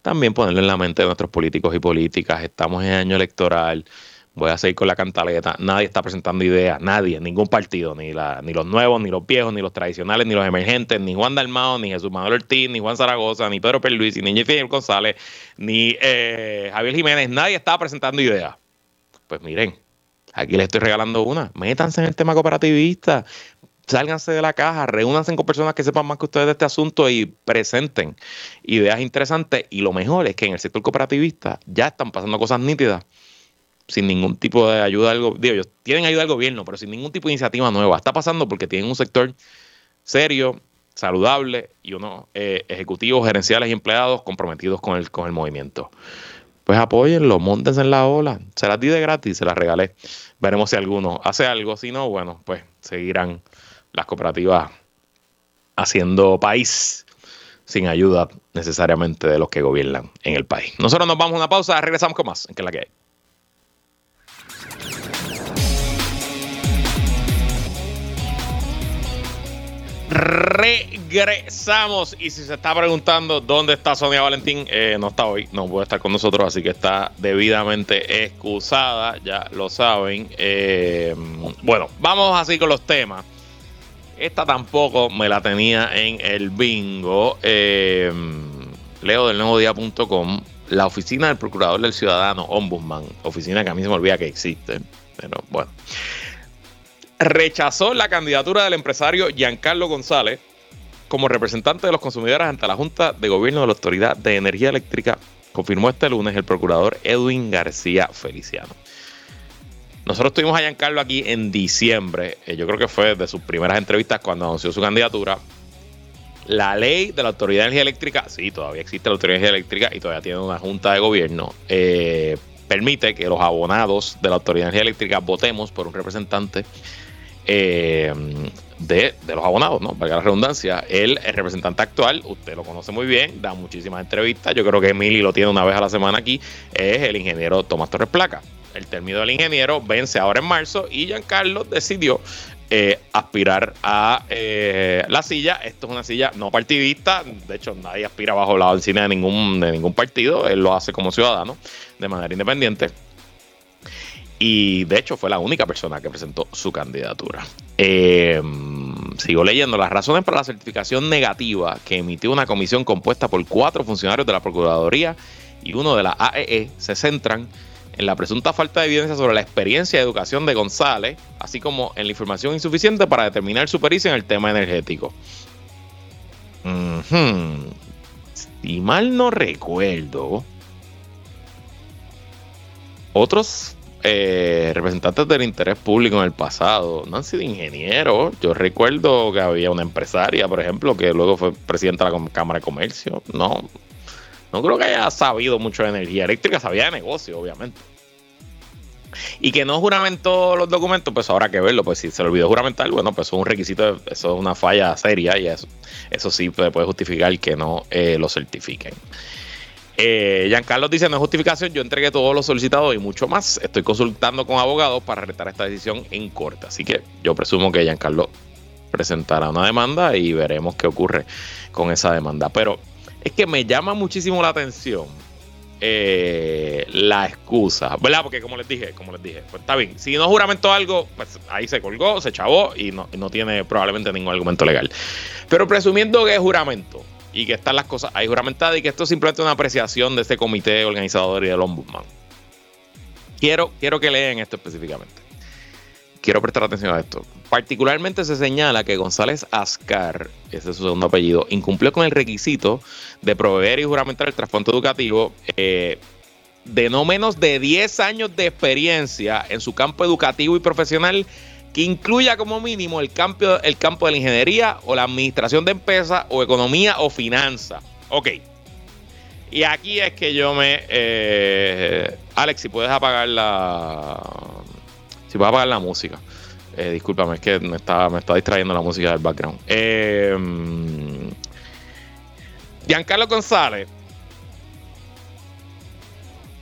también ponerlo en la mente de nuestros políticos y políticas. Estamos en año electoral. Voy a seguir con la cantaleta. Nadie está presentando ideas, nadie, ningún partido, ni, la, ni los nuevos, ni los viejos, ni los tradicionales, ni los emergentes, ni Juan Dalmao, ni Jesús Manuel Ortiz, ni Juan Zaragoza, ni Pedro Perluisi, ni Jennifer González, ni eh, Javier Jiménez. Nadie está presentando ideas. Pues miren, aquí les estoy regalando una. Métanse en el tema cooperativista sálganse de la caja, reúnanse con personas que sepan más que ustedes de este asunto y presenten ideas interesantes. Y lo mejor es que en el sector cooperativista ya están pasando cosas nítidas sin ningún tipo de ayuda. Digo, ellos tienen ayuda del gobierno, pero sin ningún tipo de iniciativa nueva. Está pasando porque tienen un sector serio, saludable y unos eh, ejecutivos, gerenciales y empleados comprometidos con el, con el movimiento. Pues apóyenlo, montense en la ola. Se las di de gratis, se las regalé. Veremos si alguno hace algo. Si no, bueno, pues seguirán las cooperativas haciendo país sin ayuda necesariamente de los que gobiernan en el país. Nosotros nos vamos a una pausa, regresamos con más en que la que hay. Regresamos y si se está preguntando dónde está Sonia Valentín, eh, no está hoy, no puede estar con nosotros, así que está debidamente excusada, ya lo saben. Eh, bueno, vamos así con los temas. Esta tampoco me la tenía en el bingo. Eh, leo del nuevo. La oficina del Procurador del Ciudadano, Ombudsman, oficina que a mí se me olvida que existe, pero bueno, rechazó la candidatura del empresario Giancarlo González como representante de los consumidores ante la Junta de Gobierno de la Autoridad de Energía Eléctrica, confirmó este lunes el procurador Edwin García Feliciano. Nosotros tuvimos a Giancarlo aquí en diciembre, eh, yo creo que fue de sus primeras entrevistas cuando anunció su candidatura. La ley de la Autoridad de Energía Eléctrica, sí, todavía existe la Autoridad de Energía Eléctrica y todavía tiene una junta de gobierno, eh, permite que los abonados de la Autoridad de Energía Eléctrica votemos por un representante eh, de, los abonados, ¿no? Valga la redundancia. El representante actual, usted lo conoce muy bien, da muchísimas entrevistas. Yo creo que Emily lo tiene una vez a la semana aquí. Es el ingeniero Tomás Torres Placa. El término del ingeniero vence ahora en marzo y Giancarlo decidió eh, aspirar a eh, la silla. Esto es una silla no partidista. De hecho, nadie aspira bajo la oficina de ningún, de ningún partido. Él lo hace como ciudadano, de manera independiente. Y de hecho fue la única persona que presentó su candidatura. Em, sigo leyendo. Las razones para la certificación negativa que emitió una comisión compuesta por cuatro funcionarios de la Procuraduría y uno de la AEE e se centran en la presunta falta de evidencia sobre la experiencia de educación de González, así como en la información insuficiente para determinar su pericia en el tema energético. Si mal no recuerdo, otros eh, representantes del interés público en el pasado no han sido ingenieros. Yo recuerdo que había una empresaria, por ejemplo, que luego fue presidenta de la Cámara de Comercio. No, no creo que haya sabido mucho de energía eléctrica, sabía de negocio, obviamente. Y que no juramentó los documentos, pues habrá que verlo. Pues si se le olvidó juramentar, bueno, pues es un requisito, eso es una falla seria y eso, eso sí puede justificar que no eh, lo certifiquen. Eh, Giancarlo dice, no es justificación, yo entregué todos los solicitados y mucho más. Estoy consultando con abogados para retar esta decisión en corte. Así que yo presumo que Giancarlo presentará una demanda y veremos qué ocurre con esa demanda. Pero es que me llama muchísimo la atención eh, la excusa, ¿verdad? Porque como les dije, como les dije, pues está bien. Si no juramentó algo, pues ahí se colgó, se chavó y no, no tiene probablemente ningún argumento legal. Pero presumiendo que es juramento, y que están las cosas ahí juramentadas y que esto es simplemente una apreciación de este comité organizador y del ombudsman. Quiero, quiero que lean esto específicamente. Quiero prestar atención a esto. Particularmente se señala que González Ascar, ese es su segundo apellido, incumplió con el requisito de proveer y juramentar el transporte educativo eh, de no menos de 10 años de experiencia en su campo educativo y profesional que incluya como mínimo el campo, el campo de la ingeniería o la administración de empresas o economía o finanza. Ok. Y aquí es que yo me... Eh, Alex, si puedes apagar la... Si puedes apagar la música. Eh, discúlpame, es que me está, me está distrayendo la música del background. Eh, Giancarlo González.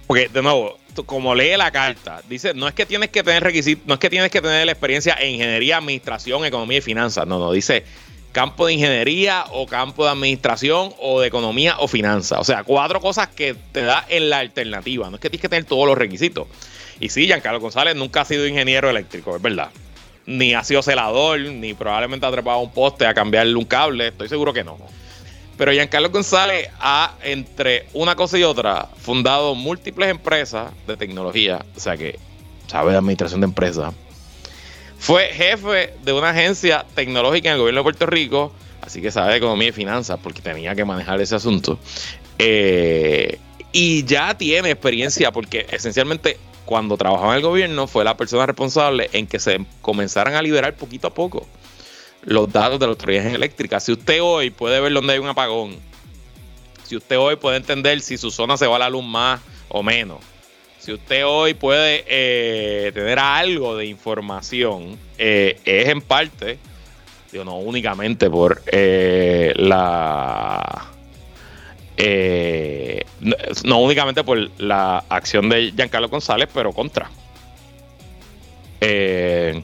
Porque, de nuevo, como lee la carta, dice, no es que tienes que tener requisitos, no es que tienes que tener la experiencia en ingeniería, administración, economía y finanzas. No, no, dice campo de ingeniería o campo de administración o de economía o finanzas. O sea, cuatro cosas que te da en la alternativa. No es que tienes que tener todos los requisitos. Y sí, Giancarlo González nunca ha sido ingeniero eléctrico, es verdad. Ni ha sido celador, ni probablemente ha trepado un poste a cambiarle un cable. Estoy seguro que no. Pero Giancarlo González ha, entre una cosa y otra, fundado múltiples empresas de tecnología, o sea que sabe de administración de empresas. Fue jefe de una agencia tecnológica en el gobierno de Puerto Rico, así que sabe de economía y finanzas porque tenía que manejar ese asunto. Eh, y ya tiene experiencia porque esencialmente cuando trabajaba en el gobierno fue la persona responsable en que se comenzaran a liberar poquito a poco los datos de las autoridades eléctricas. Si usted hoy puede ver dónde hay un apagón, si usted hoy puede entender si su zona se va a la luz más o menos, si usted hoy puede eh, tener algo de información, eh, es en parte, digo, no únicamente por eh, la... no únicamente por la acción de Giancarlo González, pero contra. Eh,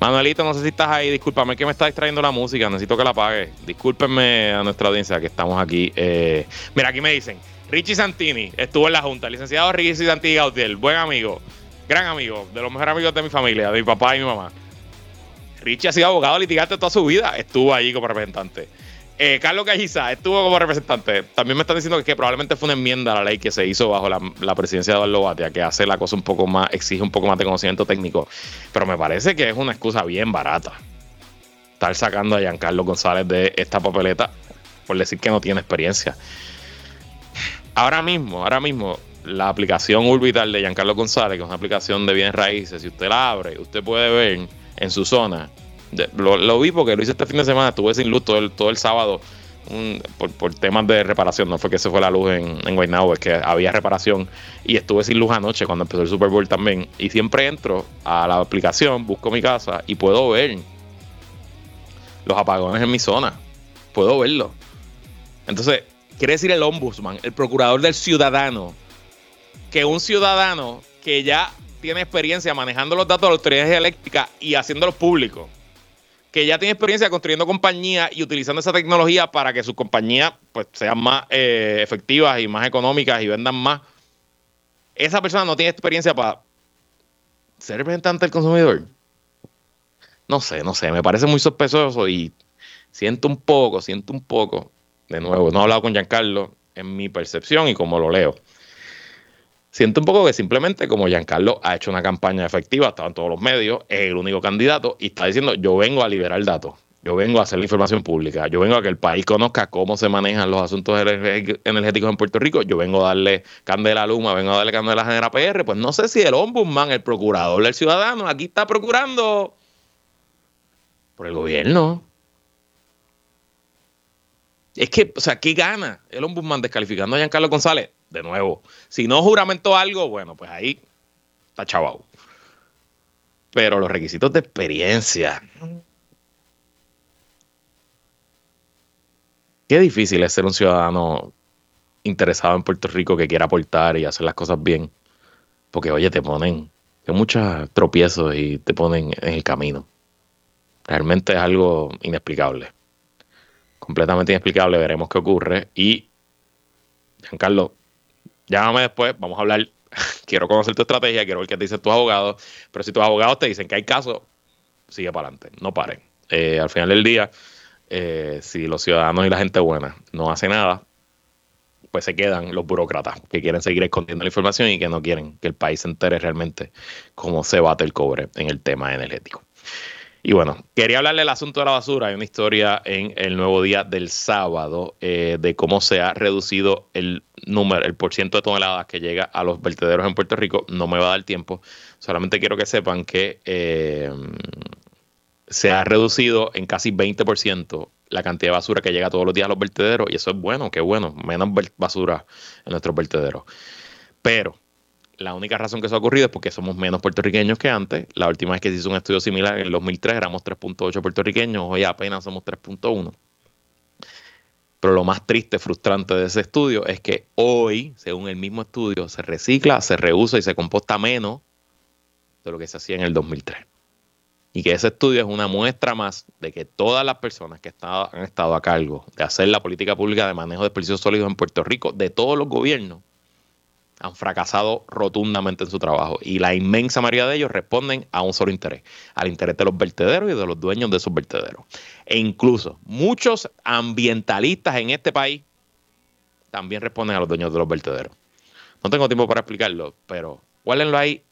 Manuelito, no sé si estás ahí, discúlpame que me está distrayendo la música, necesito que la apague. Discúlpenme a nuestra audiencia que estamos aquí. Eh, mira, aquí me dicen, Richie Santini estuvo en la Junta, licenciado Richie Santini Gautier, buen amigo, gran amigo, de los mejores amigos de mi familia, de mi papá y mi mamá. Richie ha sido abogado litigante toda su vida, estuvo ahí como representante. Eh, Carlos Calliza estuvo como representante. También me están diciendo que, probablemente fue una enmienda a la ley que se hizo bajo la, presidencia de Eduardo Batia, que hace la cosa un poco más, exige un poco más de conocimiento técnico. Pero me parece que es una excusa bien barata. Estar sacando a Giancarlo González de esta papeleta por decir que no tiene experiencia. Ahora mismo, ahora mismo, la aplicación Urbital de Giancarlo González, que es una aplicación de bienes raíces, si usted la abre, usted puede ver en su zona lo, vi porque lo hice este fin de semana, estuve sin luz todo el, todo el sábado por, temas de reparación. No fue que se fue la luz en, en Guaynabo, es que había reparación y estuve sin luz anoche cuando empezó el Super Bowl también. Y siempre entro a la aplicación, busco mi casa y puedo ver los apagones en mi zona. Puedo verlo. Entonces, quiere decir el ombudsman, el procurador del ciudadano, que un ciudadano que ya tiene experiencia manejando los datos de las autoridades eléctricas y haciéndolos públicos que ya tiene experiencia construyendo compañías y utilizando esa tecnología para que sus compañías pues, sean más eh, efectivas y más económicas y vendan más. Esa persona no tiene experiencia para ser representante del consumidor. No sé, no sé, me parece muy sospechoso y siento un poco, siento un poco, de nuevo, no he hablado con Giancarlo en mi percepción y como lo leo Siento un poco que simplemente como Giancarlo ha hecho una campaña efectiva, estaba en todos los medios, es el único candidato y está diciendo yo vengo a liberar datos, yo vengo a hacer la información pública, yo vengo a que el país conozca cómo se manejan los asuntos energéticos en Puerto Rico, yo vengo a darle candela a Luma, vengo a darle candela a la PR, pues no sé si el ombudsman, el procurador del ciudadano, aquí está procurando por el gobierno. Es que, o sea, ¿qué gana el ombudsman descalificando a Giancarlo González? De nuevo, si no juramento algo, bueno, pues ahí está chavado. Pero los requisitos de experiencia. Qué difícil es ser un ciudadano interesado en Puerto Rico que quiera aportar y hacer las cosas bien. Porque, oye, te ponen hay muchos tropiezos y te ponen en el camino. Realmente es algo inexplicable. Completamente inexplicable. Veremos qué ocurre. Y, Giancarlo, llámame después. Vamos a hablar. quiero conocer tu estrategia. Quiero ver qué te dicen tus abogados. Pero si tus abogados te dicen que hay casos, sigue para adelante. No paren. Eh, al final del día, eh, si los ciudadanos y la gente buena no hacen nada, pues se quedan los burócratas que quieren seguir escondiendo la información y que no quieren que el país se entere realmente cómo se bate el cobre en el tema energético. Y bueno, quería hablarle del asunto de la basura. Hay una historia en el nuevo día del sábado eh, de cómo se ha reducido el número, el porciento de toneladas que llega a los vertederos en Puerto Rico. No me va a dar tiempo. Solamente quiero que sepan que eh, se ha reducido en casi 20% la cantidad de basura que llega todos los días a los vertederos y eso es bueno, qué bueno, menos basura en nuestros vertederos. Pero la única razón que eso ha ocurrido es porque somos menos puertorriqueños que antes. La última vez que se hizo un estudio similar en el 2003 éramos 3.8 puertorriqueños, hoy apenas somos 3.1. Pero lo más triste, frustrante de ese estudio es que hoy, según el mismo estudio, se recicla, se reusa y se composta menos de lo que se hacía en el 2003 y que ese estudio es una muestra más de que todas las personas que han estado a cargo de hacer la política pública de manejo de desperdicios sólidos en Puerto Rico, de todos los gobiernos, han fracasado rotundamente en su trabajo. Y la inmensa mayoría de ellos responden a un solo interés, al interés de los vertederos y de los dueños de esos vertederos. E incluso muchos ambientalistas en este país también responden a los dueños de los vertederos. No tengo tiempo para explicarlo, pero guárdenlo ahí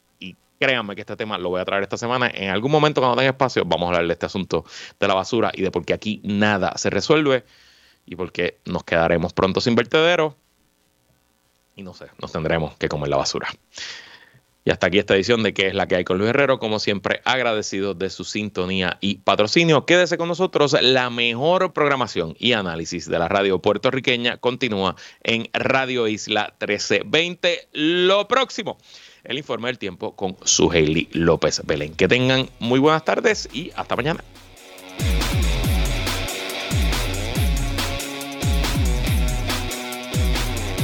Créanme que este tema lo voy a traer esta semana. En algún momento, cuando tenga espacio, vamos a hablar de este asunto de la basura y de por qué aquí nada se resuelve y por qué nos quedaremos pronto sin vertedero y no sé, nos tendremos que comer la basura. Y hasta aquí esta edición de ¿Qué es la que hay con Luis Herrero? Como siempre, agradecido de su sintonía y patrocinio. Quédese con nosotros. La mejor programación y análisis de la radio puertorriqueña continúa en Radio Isla 1320. Lo próximo el informe del tiempo con su López Belén. Que tengan muy buenas tardes y hasta mañana.